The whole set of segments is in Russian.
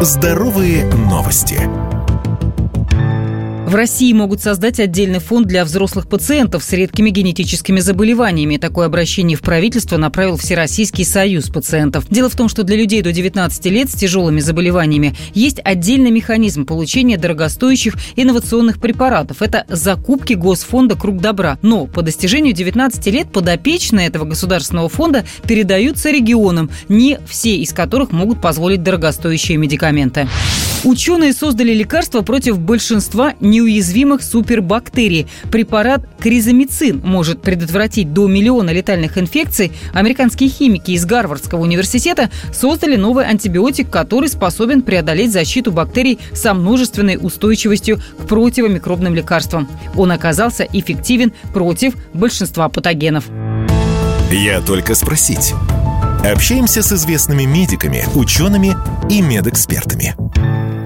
Здоровые новости. В России могут создать отдельный фонд для взрослых пациентов с редкими генетическими заболеваниями. Такое обращение в правительство направил Всероссийский союз пациентов. Дело в том, что для людей до 19 лет с тяжелыми заболеваниями есть отдельный механизм получения дорогостоящих инновационных препаратов. Это закупки Госфонда «Круг добра». Но по достижению 19 лет подопечные этого государственного фонда передаются регионам, не все из которых могут позволить дорогостоящие медикаменты. Ученые создали лекарство против большинства неуязвимых супербактерий. Препарат кризомицин может предотвратить до миллиона летальных инфекций. Американские химики из Гарвардского университета создали новый антибиотик, который способен преодолеть защиту бактерий со множественной устойчивостью к противомикробным лекарствам. Он оказался эффективен против большинства патогенов. Я только спросить. Общаемся с известными медиками, учеными и медэкспертами.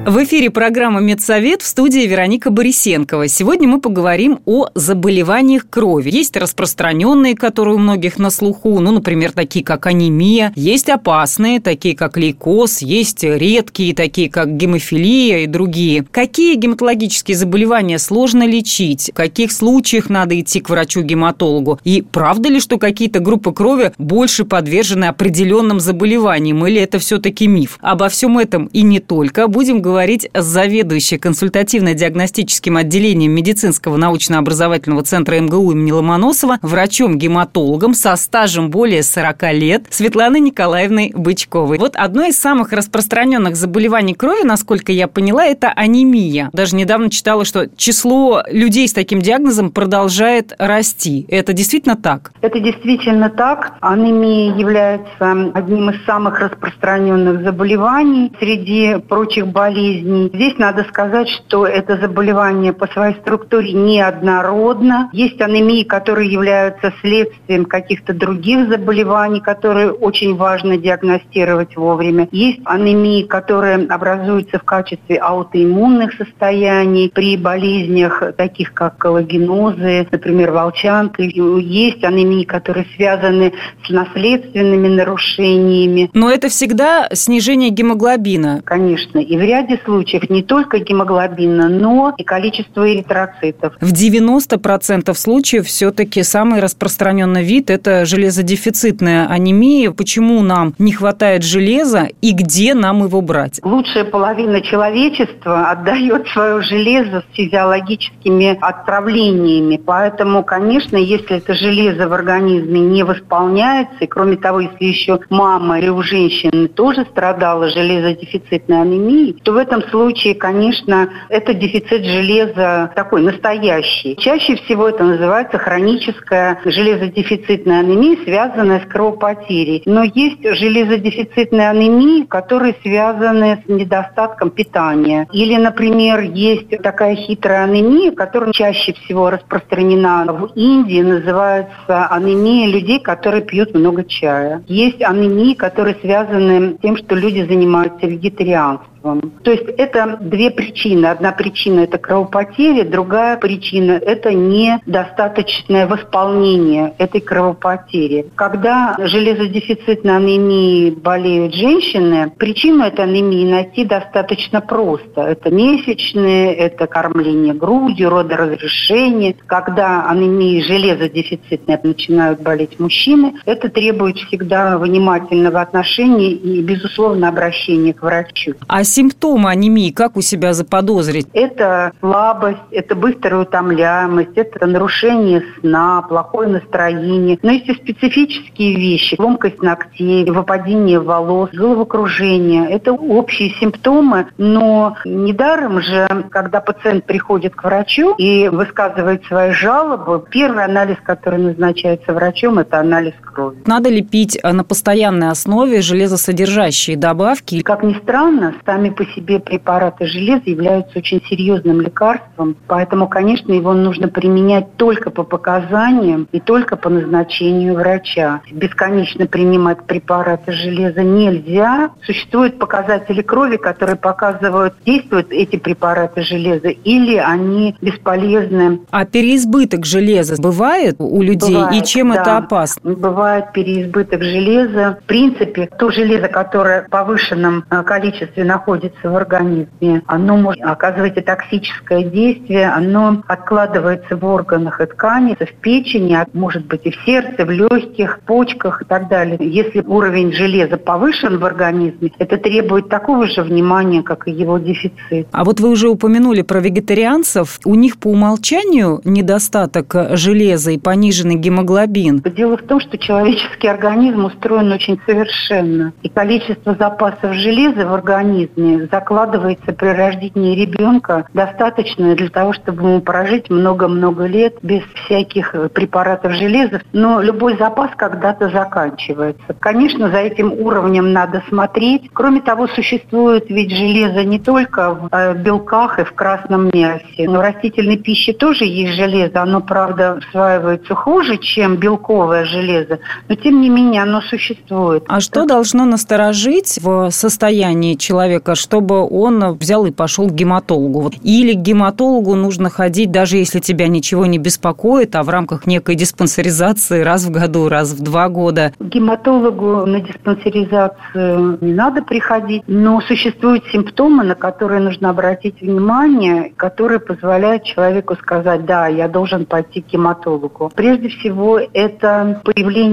В эфире программа «Медсовет» в студии Вероника Борисенкова. Сегодня мы поговорим о заболеваниях крови. Есть распространенные, которые у многих на слуху, ну, например, такие как анемия. Есть опасные, такие как лейкоз. Есть редкие, такие как гемофилия и другие. Какие гематологические заболевания сложно лечить? В каких случаях надо идти к врачу-гематологу? И правда ли, что какие-то группы крови больше подвержены определенным заболеваниям? Или это все-таки миф? Обо всем этом и не только будем говорить говорить с заведующей консультативно-диагностическим отделением медицинского научно-образовательного центра МГУ имени Ломоносова, врачом-гематологом со стажем более 40 лет Светланой Николаевной Бычковой. Вот одно из самых распространенных заболеваний крови, насколько я поняла, это анемия. Даже недавно читала, что число людей с таким диагнозом продолжает расти. Это действительно так? Это действительно так. Анемия является одним из самых распространенных заболеваний среди прочих болезней болезней. Здесь надо сказать, что это заболевание по своей структуре неоднородно. Есть анемии, которые являются следствием каких-то других заболеваний, которые очень важно диагностировать вовремя. Есть анемии, которые образуются в качестве аутоиммунных состояний при болезнях, таких как коллагенозы, например, волчанка. Есть анемии, которые связаны с наследственными нарушениями. Но это всегда снижение гемоглобина. Конечно. И в ряде ряде случаев не только гемоглобина, но и количество эритроцитов. В 90% случаев все-таки самый распространенный вид – это железодефицитная анемия. Почему нам не хватает железа и где нам его брать? Лучшая половина человечества отдает свое железо с физиологическими отправлениями. Поэтому, конечно, если это железо в организме не восполняется, и кроме того, если еще мама или у женщины тоже страдала железодефицитной анемией, то в этом случае, конечно, это дефицит железа такой настоящий. Чаще всего это называется хроническая железодефицитная анемия, связанная с кровопотерей. Но есть железодефицитные анемии, которые связаны с недостатком питания. Или, например, есть такая хитрая анемия, которая чаще всего распространена в Индии, называется анемия людей, которые пьют много чая. Есть анемии, которые связаны с тем, что люди занимаются вегетарианством лекарством. То есть это две причины. Одна причина – это кровопотеря, другая причина – это недостаточное восполнение этой кровопотери. Когда железодефицитной анемией болеют женщины, причину этой анемии найти достаточно просто. Это месячные, это кормление грудью, родоразрешение. Когда анемии железодефицитной начинают болеть мужчины, это требует всегда внимательного отношения и, безусловно, обращения к врачу. А симптомы анемии как у себя заподозрить? Это слабость, это быстрая утомляемость, это нарушение сна, плохое настроение. Но есть и специфические вещи. Ломкость ногтей, выпадение волос, головокружение. Это общие симптомы, но недаром же, когда пациент приходит к врачу и высказывает свои жалобы, первый анализ, который назначается врачом, это анализ крови. Надо ли пить на постоянной основе железосодержащие добавки? Как ни странно, сами по себе препараты железа являются очень серьезным лекарством, поэтому, конечно, его нужно применять только по показаниям и только по назначению врача. Бесконечно принимать препараты железа нельзя. Существуют показатели крови, которые показывают, действуют эти препараты железа или они бесполезны. А переизбыток железа бывает у людей? Бывает, и чем да. это опасно? Бывает переизбыток железа. В принципе, то железо, которое в повышенном э, количестве находится в организме, оно может оказывать и токсическое действие, оно откладывается в органах и тканях, в печени, а может быть и в сердце, в легких, почках и так далее. Если уровень железа повышен в организме, это требует такого же внимания, как и его дефицит. А вот вы уже упомянули про вегетарианцев. У них по умолчанию недостаток железа и пониженный гемоглобин. Дело в том, что человеческий организм устроен очень совершенно. И количество запасов железа в организме закладывается при рождении ребенка достаточное для того, чтобы ему прожить много-много лет без всяких препаратов железа. Но любой запас когда-то заканчивается. Конечно, за этим уровнем надо смотреть. Кроме того, существует ведь железо не только в э, белках и в красном мясе. Но в растительной пище тоже есть железо. Оно, правда, усваивается хуже, чем белковое железо, но тем не менее оно существует. А что должно насторожить в состоянии человека, чтобы он взял и пошел к гематологу? Или к гематологу нужно ходить, даже если тебя ничего не беспокоит, а в рамках некой диспансеризации раз в году, раз в два года? К гематологу на диспансеризацию не надо приходить, но существуют симптомы, на которые нужно обратить внимание, которые позволяют человеку сказать, да, я должен пойти к гематологу. Прежде всего, это появление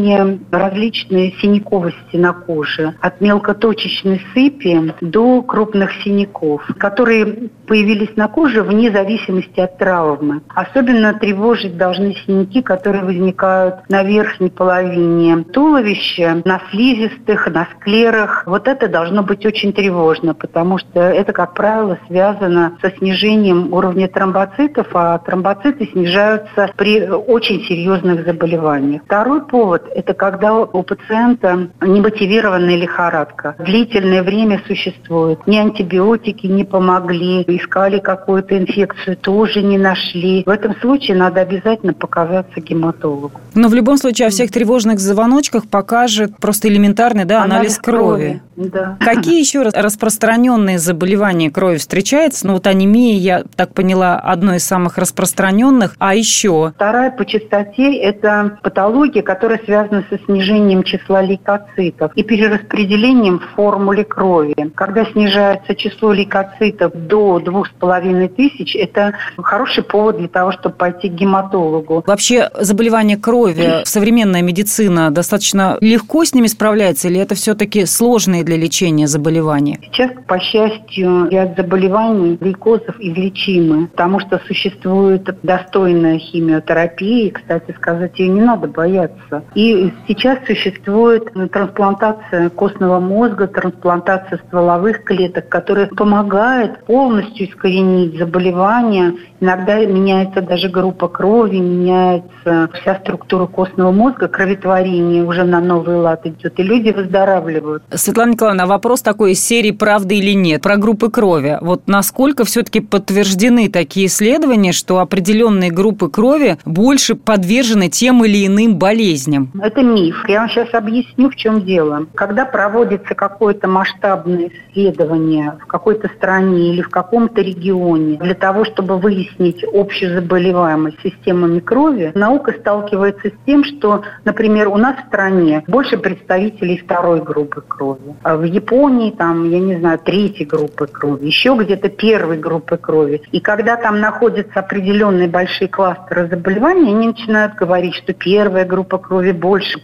различной синяковости на коже, от мелкоточечной сыпи до крупных синяков, которые появились на коже вне зависимости от травмы. Особенно тревожить должны синяки, которые возникают на верхней половине туловища, на слизистых, на склерах. Вот это должно быть очень тревожно, потому что это, как правило, связано со снижением уровня тромбоцитов, а тромбоциты снижаются при очень серьезных заболеваниях. Второй повод – это когда у пациента немотивированная лихорадка. Длительное время существует. Ни антибиотики не помогли, искали какую-то инфекцию, тоже не нашли. В этом случае надо обязательно показаться гематологу. Но в любом случае о всех тревожных звоночках покажет просто элементарный да, анализ, анализ крови. крови. Да. Какие еще распространенные заболевания крови встречаются? Ну вот анемия, я так поняла, одно из самых распространенных. А еще? Вторая по частоте – это патология, которая связана со снижением числа лейкоцитов и перераспределением в формуле крови. Когда снижается число лейкоцитов до двух с половиной тысяч, это хороший повод для того, чтобы пойти к гематологу. Вообще заболевания крови, современная медицина достаточно легко с ними справляется или это все-таки сложные для лечения заболевания? Сейчас, по счастью, ряд заболеваний лейкозов излечимы, потому что существует достойная химиотерапия, и, кстати сказать, ее не надо бояться. И сейчас существует трансплантация костного мозга, трансплантация стволовых клеток, которая помогает полностью искоренить заболевания. Иногда меняется даже группа крови, меняется вся структура костного мозга, кроветворение уже на новый лад идет, и люди выздоравливают. Светлана Николаевна, а вопрос такой из серии «Правда или нет?» про группы крови. Вот насколько все-таки подтверждены такие исследования, что определенные группы крови больше подвержены тем или иным болезням? Это миф. Я вам сейчас объясню, в чем дело. Когда проводится какое-то масштабное исследование в какой-то стране или в каком-то регионе для того, чтобы выяснить общую заболеваемость системами крови, наука сталкивается с тем, что, например, у нас в стране больше представителей второй группы крови. А в Японии, там, я не знаю, третьей группы крови, еще где-то первой группы крови. И когда там находятся определенные большие кластеры заболеваний, они начинают говорить, что первая группа крови больше.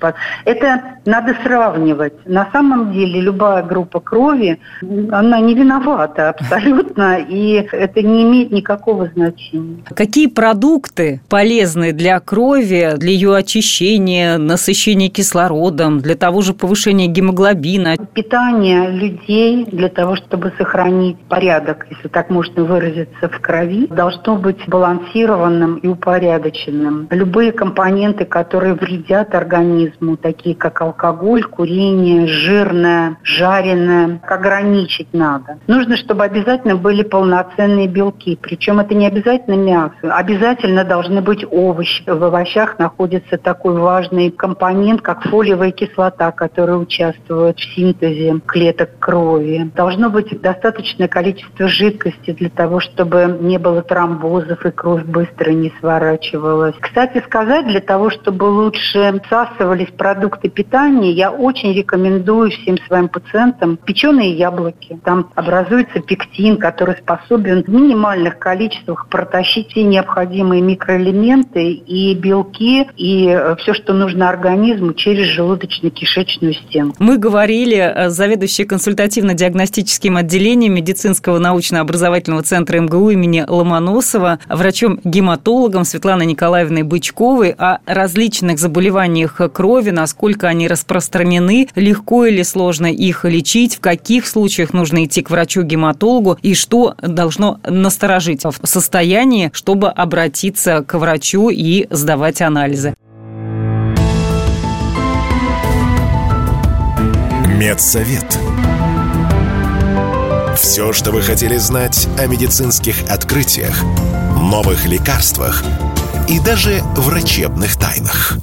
Это надо сравнивать. На самом деле любая группа крови, она не виновата абсолютно. И это не имеет никакого значения. Какие продукты полезны для крови, для ее очищения, насыщения кислородом, для того же повышения гемоглобина? Питание людей для того, чтобы сохранить порядок, если так можно выразиться, в крови, должно быть балансированным и упорядоченным. Любые компоненты, которые вредят организму, такие как алкоголь, курение, жирное, жареное, ограничить надо. Нужно, чтобы обязательно были полноценные белки. Причем это не обязательно мясо. Обязательно должны быть овощи. В овощах находится такой важный компонент, как фолиевая кислота, которая участвует в синтезе клеток крови. Должно быть достаточное количество жидкости для того, чтобы не было тромбозов и кровь быстро не сворачивалась. Кстати сказать, для того, чтобы лучше всасывались продукты питания, я очень рекомендую всем своим пациентам печеные яблоки. Там образуется пектин, который способен в минимальных количествах протащить все необходимые микроэлементы и белки, и э, все, что нужно организму через желудочно-кишечную стенку. Мы говорили с заведующей консультативно-диагностическим отделением медицинского научно-образовательного центра МГУ имени Ломоносова, врачом-гематологом Светланой Николаевной Бычковой о различных заболеваниях крови, насколько они распространены, легко или сложно их лечить, в каких случаях нужно идти к врачу-гематологу и что должно насторожить в состоянии, чтобы обратиться к врачу и сдавать анализы. Медсовет. Все, что вы хотели знать о медицинских открытиях, новых лекарствах и даже врачебных тайнах.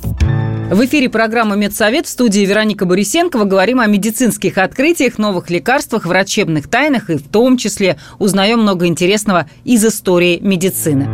В эфире программа «Медсовет» в студии Вероника Борисенкова. Говорим о медицинских открытиях, новых лекарствах, врачебных тайнах и в том числе узнаем много интересного из истории медицины.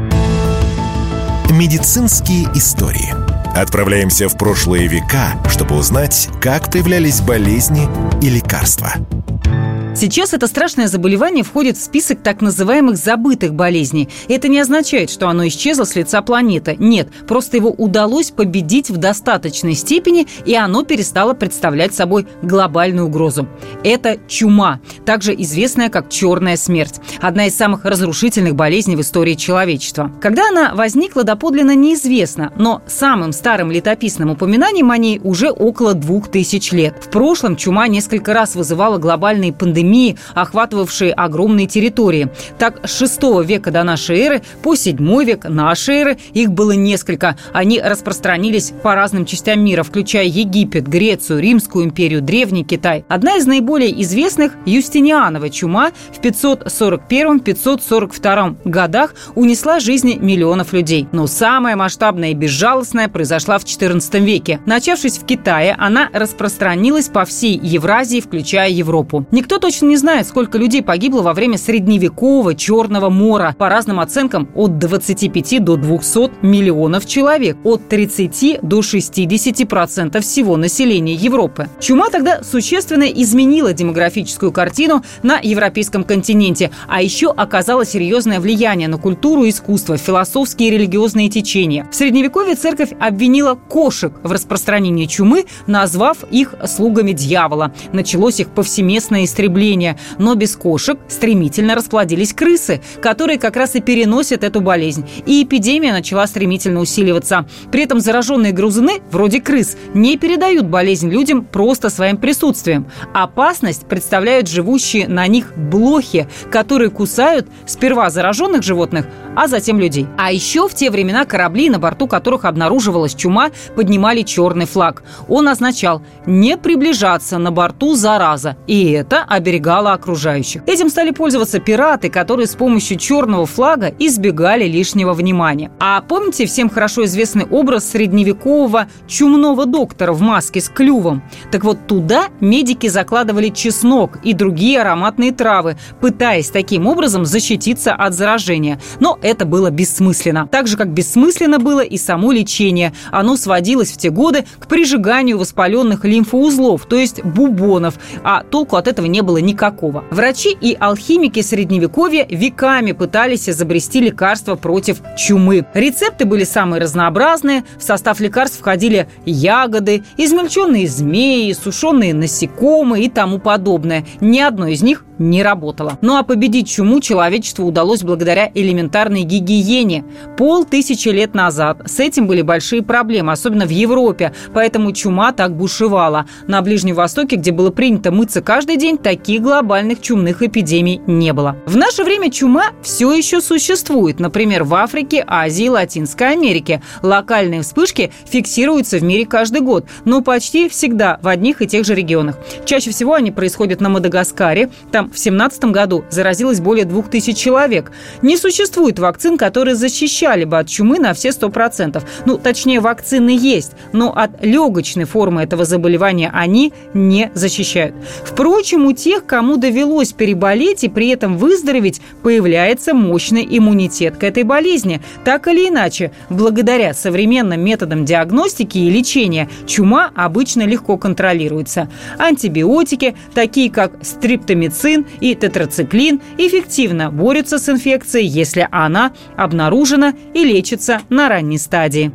Медицинские истории. Отправляемся в прошлые века, чтобы узнать, как появлялись болезни и лекарства – Сейчас это страшное заболевание входит в список так называемых забытых болезней. Это не означает, что оно исчезло с лица планеты. Нет, просто его удалось победить в достаточной степени, и оно перестало представлять собой глобальную угрозу. Это чума, также известная как черная смерть. Одна из самых разрушительных болезней в истории человечества. Когда она возникла, доподлинно неизвестно, но самым старым летописным упоминанием о ней уже около двух тысяч лет. В прошлом чума несколько раз вызывала глобальные пандемии пандемии, охватывавшие огромные территории. Так, с 6 века до нашей эры по 7 век нашей эры их было несколько. Они распространились по разным частям мира, включая Египет, Грецию, Римскую империю, Древний Китай. Одна из наиболее известных – Юстинианова чума в 541-542 годах унесла жизни миллионов людей. Но самая масштабная и безжалостная произошла в XIV веке. Начавшись в Китае, она распространилась по всей Евразии, включая Европу. Никто точно не знает, сколько людей погибло во время средневекового Черного мора. По разным оценкам, от 25 до 200 миллионов человек, от 30 до 60 процентов всего населения Европы. Чума тогда существенно изменила демографическую картину на европейском континенте, а еще оказала серьезное влияние на культуру искусство, философские и религиозные течения. В Средневековье церковь обвинила кошек в распространении чумы, назвав их слугами дьявола. Началось их повсеместное истребление потребления. Но без кошек стремительно расплодились крысы, которые как раз и переносят эту болезнь. И эпидемия начала стремительно усиливаться. При этом зараженные грызуны, вроде крыс, не передают болезнь людям просто своим присутствием. Опасность представляют живущие на них блохи, которые кусают сперва зараженных животных, а затем людей. А еще в те времена корабли, на борту которых обнаруживалась чума, поднимали черный флаг. Он означал «не приближаться на борту зараза». И это обязательно оберегала окружающих. Этим стали пользоваться пираты, которые с помощью черного флага избегали лишнего внимания. А помните всем хорошо известный образ средневекового чумного доктора в маске с клювом? Так вот туда медики закладывали чеснок и другие ароматные травы, пытаясь таким образом защититься от заражения. Но это было бессмысленно. Так же, как бессмысленно было и само лечение. Оно сводилось в те годы к прижиганию воспаленных лимфоузлов, то есть бубонов, а толку от этого не было было никакого. Врачи и алхимики средневековья веками пытались изобрести лекарства против чумы. Рецепты были самые разнообразные. В состав лекарств входили ягоды, измельченные змеи, сушеные насекомые и тому подобное. Ни одно из них не работала. Ну а победить чуму человечеству удалось благодаря элементарной гигиене. Пол тысячи лет назад с этим были большие проблемы, особенно в Европе, поэтому чума так бушевала. На Ближнем Востоке, где было принято мыться каждый день, таких глобальных чумных эпидемий не было. В наше время чума все еще существует, например, в Африке, Азии Латинской Америке. Локальные вспышки фиксируются в мире каждый год, но почти всегда в одних и тех же регионах. Чаще всего они происходят на Мадагаскаре. Там в 2017 году заразилось более 2000 человек. Не существует вакцин, которые защищали бы от чумы на все 100%. Ну, точнее, вакцины есть, но от легочной формы этого заболевания они не защищают. Впрочем, у тех, кому довелось переболеть и при этом выздороветь, появляется мощный иммунитет к этой болезни. Так или иначе, благодаря современным методам диагностики и лечения, чума обычно легко контролируется. Антибиотики, такие как стриптомицин, пенициллин и тетрациклин эффективно борются с инфекцией, если она обнаружена и лечится на ранней стадии.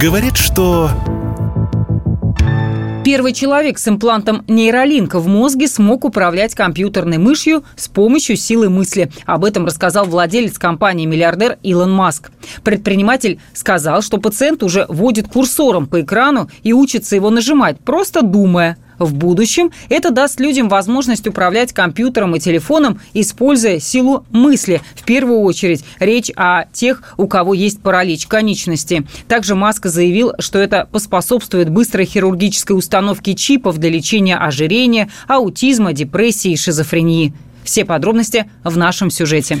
Говорит, что Первый человек с имплантом нейролинка в мозге смог управлять компьютерной мышью с помощью силы мысли. Об этом рассказал владелец компании-миллиардер Илон Маск. Предприниматель сказал, что пациент уже водит курсором по экрану и учится его нажимать, просто думая – в будущем это даст людям возможность управлять компьютером и телефоном, используя силу мысли. В первую очередь речь о тех, у кого есть паралич конечности. Также Маск заявил, что это поспособствует быстрой хирургической установке чипов для лечения ожирения, аутизма, депрессии и шизофрении. Все подробности в нашем сюжете.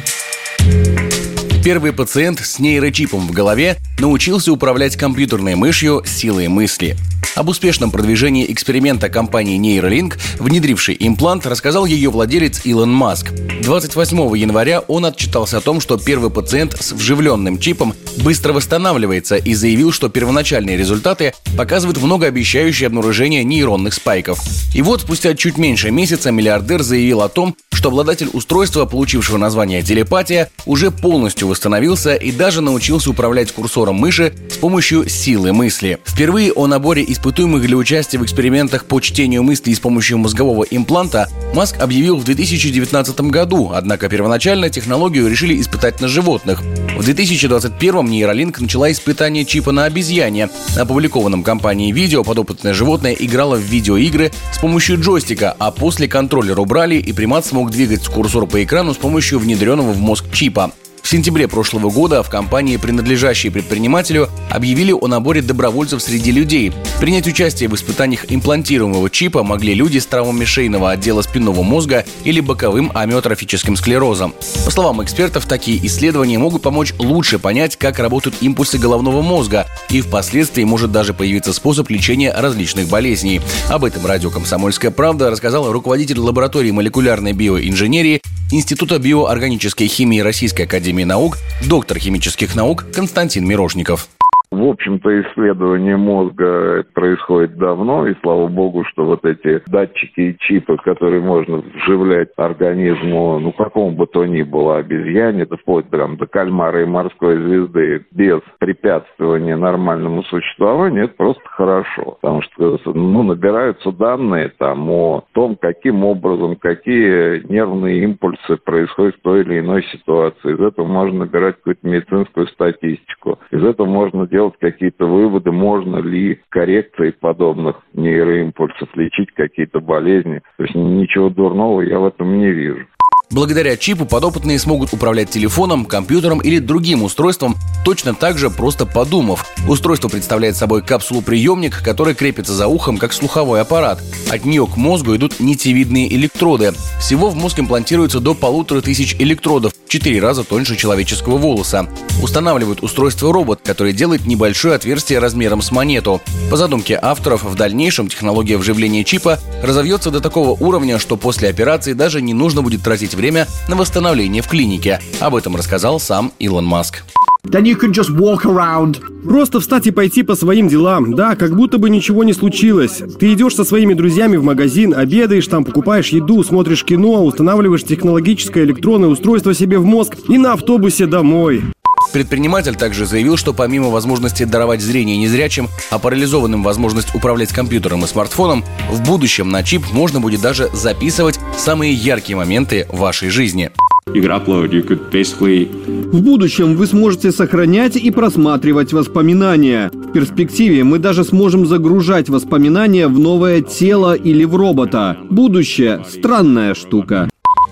Первый пациент с нейрочипом в голове научился управлять компьютерной мышью силой мысли. Об успешном продвижении эксперимента компании Neuralink, внедрившей имплант, рассказал ее владелец Илон Маск. 28 января он отчитался о том, что первый пациент с вживленным чипом быстро восстанавливается и заявил, что первоначальные результаты показывают многообещающее обнаружение нейронных спайков. И вот спустя чуть меньше месяца миллиардер заявил о том, что обладатель устройства, получившего название телепатия, уже полностью восстановился и даже научился управлять курсором мыши с помощью силы мысли. Впервые о наборе испытуемых для участия в экспериментах по чтению мыслей с помощью мозгового импланта Маск объявил в 2019 году, однако первоначально технологию решили испытать на животных. В 2021 нейролинк начала испытание чипа на обезьяне. На опубликованном компанией видео подопытное животное играло в видеоигры с помощью джойстика, а после контроллер убрали и примат смог двигать курсор по экрану с помощью внедренного в мозг чипа. В сентябре прошлого года в компании, принадлежащей предпринимателю, объявили о наборе добровольцев среди людей. Принять участие в испытаниях имплантируемого чипа могли люди с травмами шейного отдела спинного мозга или боковым амиотрофическим склерозом. По словам экспертов, такие исследования могут помочь лучше понять, как работают импульсы головного мозга, и впоследствии может даже появиться способ лечения различных болезней. Об этом радио «Комсомольская правда» рассказал руководитель лаборатории молекулярной биоинженерии Института биоорганической химии Российской Академии наук, доктор химических наук Константин Мирошников. В общем-то, исследование мозга происходит давно, и слава богу, что вот эти датчики и чипы, которые можно вживлять организму, ну, какому бы то ни было обезьяне, это вплоть прям до кальмара и морской звезды, без препятствования нормальному существованию, это просто хорошо. Потому что, ну, набираются данные там о том, каким образом, какие нервные импульсы происходят в той или иной ситуации. Из этого можно набирать какую-то медицинскую статистику. Из этого можно делать делать какие-то выводы, можно ли коррекцией подобных нейроимпульсов лечить какие-то болезни. То есть ничего дурного я в этом не вижу. Благодаря чипу подопытные смогут управлять телефоном, компьютером или другим устройством, точно так же просто подумав. Устройство представляет собой капсулу-приемник, который крепится за ухом, как слуховой аппарат. От нее к мозгу идут нитевидные электроды. Всего в мозг имплантируется до полутора тысяч электродов, в четыре раза тоньше человеческого волоса. Устанавливают устройство робот, который делает небольшое отверстие размером с монету. По задумке авторов, в дальнейшем технология вживления чипа разовьется до такого уровня, что после операции даже не нужно будет тратить время на восстановление в клинике. Об этом рассказал сам Илон Маск. Then you can just walk around. Просто встать и пойти по своим делам. Да, как будто бы ничего не случилось. Ты идешь со своими друзьями в магазин, обедаешь там, покупаешь еду, смотришь кино, устанавливаешь технологическое электронное устройство себе в мозг и на автобусе домой. Предприниматель также заявил, что помимо возможности даровать зрение незрячим, а парализованным возможность управлять компьютером и смартфоном, в будущем на чип можно будет даже записывать самые яркие моменты вашей жизни. В будущем вы сможете сохранять и просматривать воспоминания. В перспективе мы даже сможем загружать воспоминания в новое тело или в робота. Будущее – странная штука.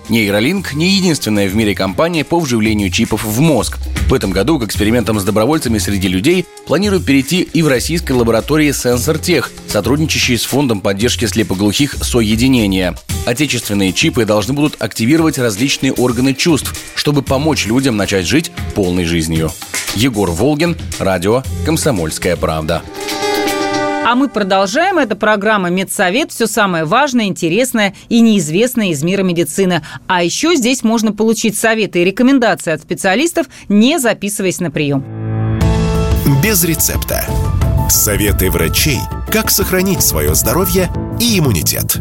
Нейролинк не единственная в мире компания по вживлению чипов в мозг. В этом году к экспериментам с добровольцами среди людей планируют перейти и в российской лаборатории «Сенсортех», сотрудничающей с Фондом поддержки слепоглухих «Соединение». Отечественные чипы должны будут активировать различные органы чувств, чтобы помочь людям начать жить полной жизнью. Егор Волгин, радио «Комсомольская правда». А мы продолжаем. Это программа «Медсовет». Все самое важное, интересное и неизвестное из мира медицины. А еще здесь можно получить советы и рекомендации от специалистов, не записываясь на прием. Без рецепта. Советы врачей, как сохранить свое здоровье и иммунитет.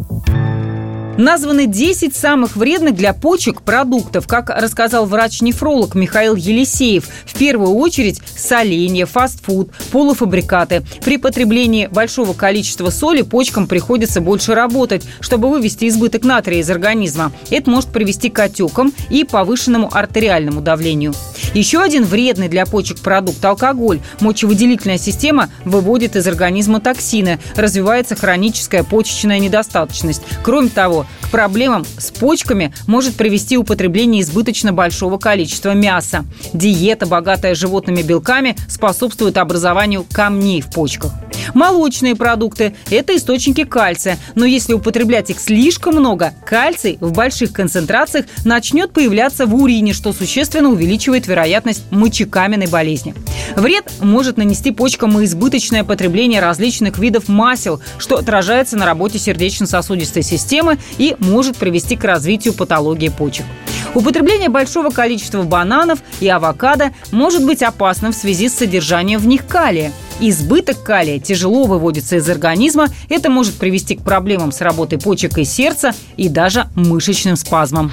Названы 10 самых вредных для почек продуктов, как рассказал врач-нефролог Михаил Елисеев. В первую очередь соленья, фастфуд, полуфабрикаты. При потреблении большого количества соли почкам приходится больше работать, чтобы вывести избыток натрия из организма. Это может привести к отекам и повышенному артериальному давлению. Еще один вредный для почек продукт – алкоголь. Мочевыделительная система выводит из организма токсины, развивается хроническая почечная недостаточность. Кроме того, к проблемам с почками может привести употребление избыточно большого количества мяса. Диета, богатая животными белками, способствует образованию камней в почках. Молочные продукты – это источники кальция, но если употреблять их слишком много, кальций в больших концентрациях начнет появляться в урине, что существенно увеличивает вероятность мочекаменной болезни. Вред может нанести почкам и избыточное потребление различных видов масел, что отражается на работе сердечно-сосудистой системы и может привести к развитию патологии почек. Употребление большого количества бананов и авокадо может быть опасным в связи с содержанием в них калия. Избыток калия тяжело выводится из организма. Это может привести к проблемам с работой почек и сердца и даже мышечным спазмам.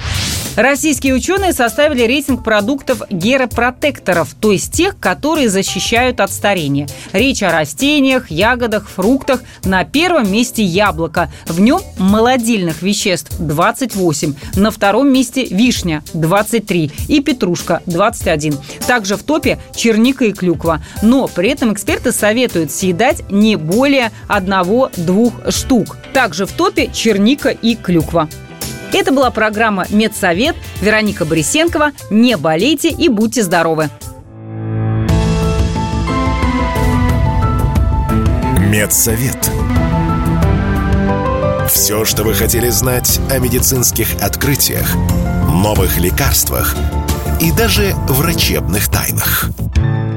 Российские ученые составили рейтинг продуктов геропротекторов, то есть тех, которые защищают от старения. Речь о растениях, ягодах, фруктах. На первом месте яблоко. В нем молодильных веществ 28. На втором месте вишня 23 и петрушка 21. Также в топе черника и клюква. Но при этом эксперты советуют съедать не более одного-двух штук. Также в топе черника и клюква. Это была программа «Медсовет». Вероника Борисенкова. Не болейте и будьте здоровы. Медсовет. Все, что вы хотели знать о медицинских открытиях, новых лекарствах и даже врачебных тайнах –